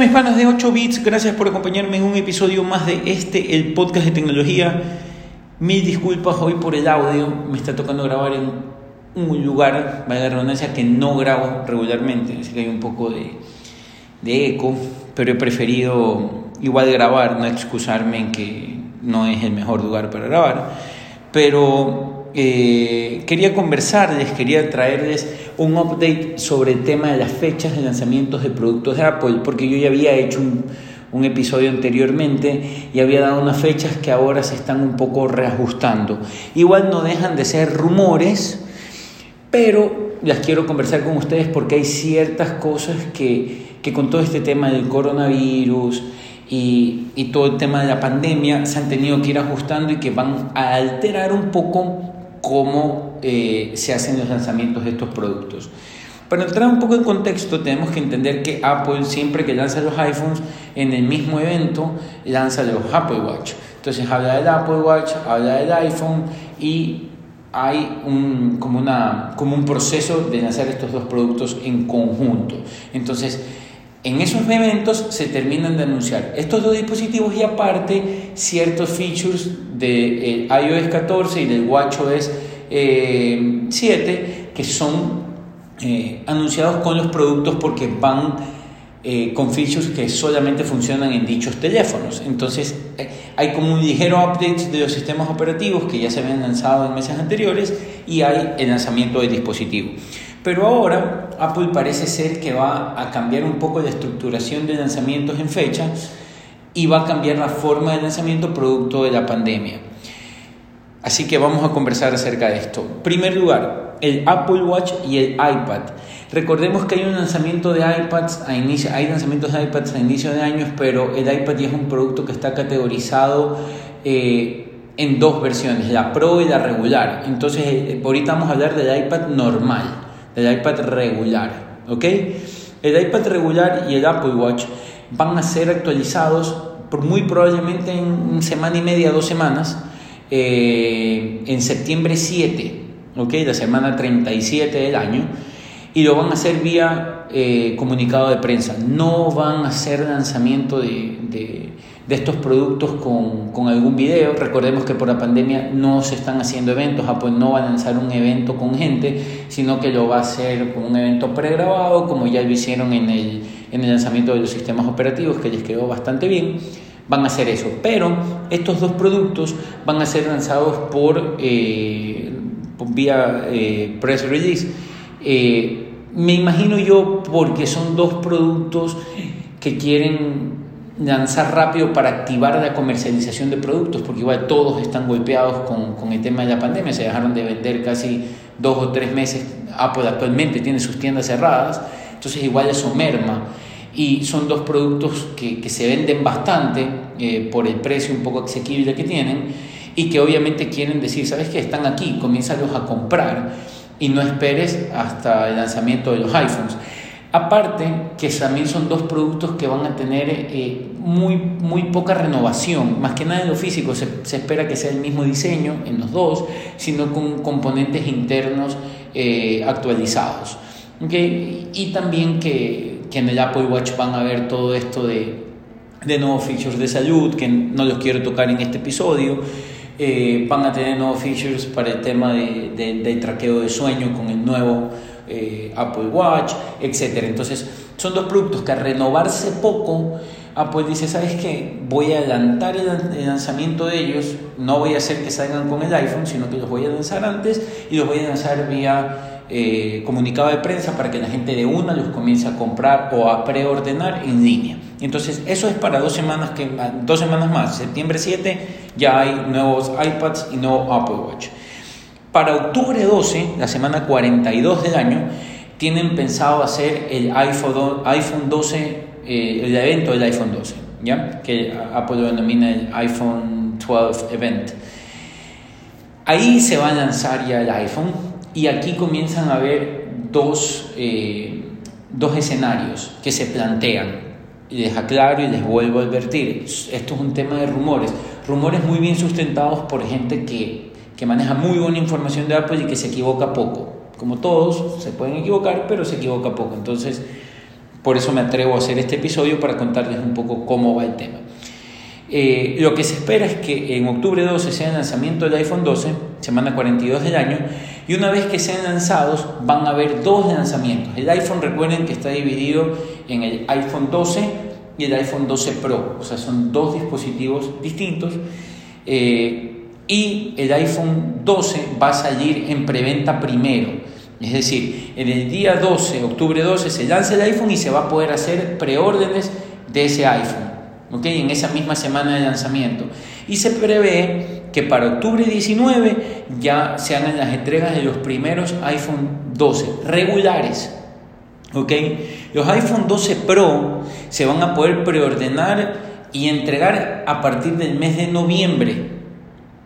mis panas de 8 bits? Gracias por acompañarme en un episodio más de este, el podcast de tecnología. Mil disculpas hoy por el audio, me está tocando grabar en un lugar, vaya la redundancia, que no grabo regularmente, así que hay un poco de, de eco, pero he preferido igual grabar, no excusarme en que no es el mejor lugar para grabar. Pero eh, quería conversarles, quería traerles un update sobre el tema de las fechas de lanzamientos de productos de Apple, porque yo ya había hecho un, episodio anteriormente y había dado unas fechas que ahora se están un poco reajustando. Igual no dejan de ser rumores, pero las quiero conversar con ustedes porque hay ciertas cosas que, que con todo este tema del coronavirus, y, y, todo el tema de la pandemia se han tenido que ir ajustando y que van a alterar un poco cómo eh, se hacen los lanzamientos de estos productos. Para entrar un poco en contexto, tenemos que entender que Apple siempre que lanza los iPhones en el mismo evento, lanza los Apple Watch. Entonces habla del Apple Watch, habla del iPhone y hay un, como, una, como un proceso de lanzar estos dos productos en conjunto. Entonces, en esos eventos se terminan de anunciar estos dos dispositivos y aparte ciertos features de iOS 14 y del WatchOS 7 eh, que son eh, anunciados con los productos porque van eh, con features que solamente funcionan en dichos teléfonos. Entonces hay como un ligero update de los sistemas operativos que ya se habían lanzado en meses anteriores y hay el lanzamiento del dispositivo. Pero ahora Apple parece ser que va a cambiar un poco la estructuración de lanzamientos en fecha y va a cambiar la forma de lanzamiento producto de la pandemia. Así que vamos a conversar acerca de esto. Primer lugar, el Apple Watch y el iPad. Recordemos que hay un lanzamiento de iPads a inicio, hay lanzamientos de iPads a inicio de años, pero el iPad ya es un producto que está categorizado eh, en dos versiones, la Pro y la regular. Entonces, eh, ahorita vamos a hablar del iPad normal el iPad regular, ¿ok? El iPad regular y el Apple Watch van a ser actualizados por muy probablemente en semana y media, dos semanas, eh, en septiembre 7, ¿ok? La semana 37 del año, y lo van a hacer vía eh, comunicado de prensa. No van a hacer lanzamiento de, de estos productos con, con, algún video. Recordemos que por la pandemia no se están haciendo eventos, Apple no va a lanzar un evento con gente, sino que lo va a hacer con un evento pregrabado, como ya lo hicieron en el, en el lanzamiento de los sistemas operativos, que les quedó bastante bien. Van a hacer eso, pero estos dos productos van a ser lanzados por, eh, vía eh, press release. Eh, me imagino yo porque son dos productos que quieren lanzar rápido para activar la comercialización de productos, porque igual todos están golpeados con, con, el tema de la pandemia, se dejaron de vender casi dos o tres meses, Apple actualmente tiene sus tiendas cerradas, entonces igual eso merma. Y son dos productos que, que se venden bastante eh, por el precio un poco asequible que tienen y que obviamente quieren decir, ¿sabes qué? Están aquí, comiénzalos a comprar y no esperes hasta el lanzamiento de los iPhones. Aparte, que también son dos productos que van a tener eh, muy, muy poca renovación, más que nada en lo físico, se, espera que sea el mismo diseño en los dos, sino con componentes internos eh, actualizados. Y también que, que, en el Apple Watch van a ver todo esto de, de nuevos features de salud, que no los quiero tocar en este episodio. Eh, van a tener nuevos features para el tema de, de, traqueo de sueño con el nuevo eh, Apple Watch, etc. Entonces, son dos productos que al renovarse poco, Apple dice, ¿sabes qué? Voy a adelantar el, lanzamiento de ellos, no voy a hacer que salgan con el iPhone, sino que los voy a lanzar antes y los voy a lanzar vía eh, comunicado de prensa para que la gente de una los comience a comprar o a preordenar en línea. Entonces, eso es para dos semanas, que, dos semanas más. Septiembre 7 ya hay nuevos iPads y nuevo Apple Watch. Para octubre 12, la semana 42 del año, tienen pensado hacer el iPhone, iPhone 12, eh, el evento del iPhone 12, ¿ya? que Apple lo denomina el iPhone 12 Event. Ahí se va a lanzar ya el iPhone y aquí comienzan a haber dos, eh, dos escenarios que se plantean. Y les aclaro y les vuelvo a advertir, esto es un tema de rumores, rumores muy bien sustentados por gente que que maneja muy buena información de Apple y que se equivoca poco. Como todos, se pueden equivocar, pero se equivoca poco. Entonces, por eso me atrevo a hacer este episodio para contarles un poco cómo va el tema. Eh, lo que se espera es que en octubre 12 sea el lanzamiento del iPhone 12, semana 42 del año, y una vez que sean lanzados van a haber dos lanzamientos. El iPhone recuerden que está dividido en el iPhone 12 y el iPhone 12 Pro, o sea, son dos dispositivos distintos. Eh, y el iPhone 12 va a salir en preventa primero. Es decir, en el día 12, octubre 12, se lanza el iPhone y se va a poder hacer preórdenes de ese iPhone, ¿ok? En esa misma semana de lanzamiento. Y se prevé que para octubre 19 ya se hagan las entregas de los primeros iPhone 12 regulares, ¿ok? Los iPhone 12 Pro se van a poder preordenar y entregar a partir del mes de noviembre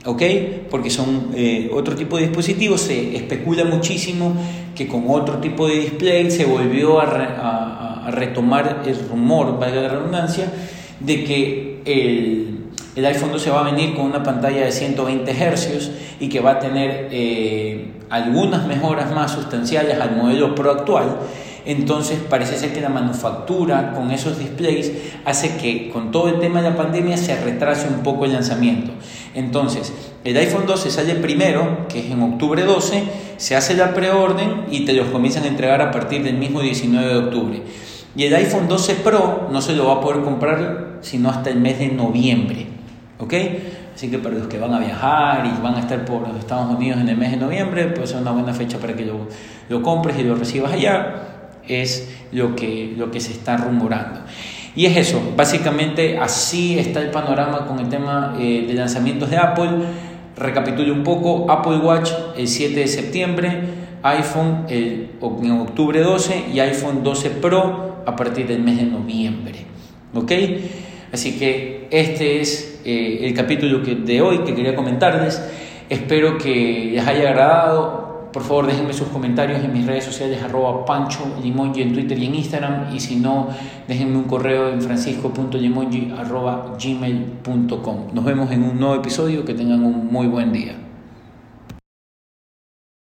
¿ok? Porque son eh, otro tipo de dispositivos, se especula muchísimo que con otro tipo de display se volvió a, retomar el rumor, valga la redundancia, de que el, el, iPhone 12 va a venir con una pantalla de 120 Hz y que va a tener eh, algunas mejoras más sustanciales al modelo Pro actual entonces parece ser que la manufactura con esos displays hace que con todo el tema de la pandemia se retrase un poco el lanzamiento. Entonces, el iPhone 12 sale primero, que es en octubre 12, se hace la preorden y te los comienzan a entregar a partir del mismo 19 de octubre. Y el iPhone 12 Pro no se lo va a poder comprar sino hasta el mes de noviembre. ¿Ok? Así que para los que van a viajar y van a estar por los Estados Unidos en el mes de noviembre, pues es una buena fecha para que lo, lo compres y lo recibas allá es lo que, lo que se está rumorando. Y es eso, básicamente así está el panorama con el tema eh, de lanzamientos de Apple. Recapitulo un poco, Apple Watch el 7 de septiembre, iPhone el, en octubre 12 y iPhone 12 Pro a partir del mes de noviembre. ¿Ok? Así que este es eh, el capítulo de hoy que quería comentarles. Espero que les haya agradado. Por favor, déjenme sus comentarios en mis redes sociales, arroba pancho limongi en Twitter y en Instagram. Y si no, déjenme un correo en francisco.limongi arroba gmail.com. Nos vemos en un nuevo episodio. Que tengan un muy buen día.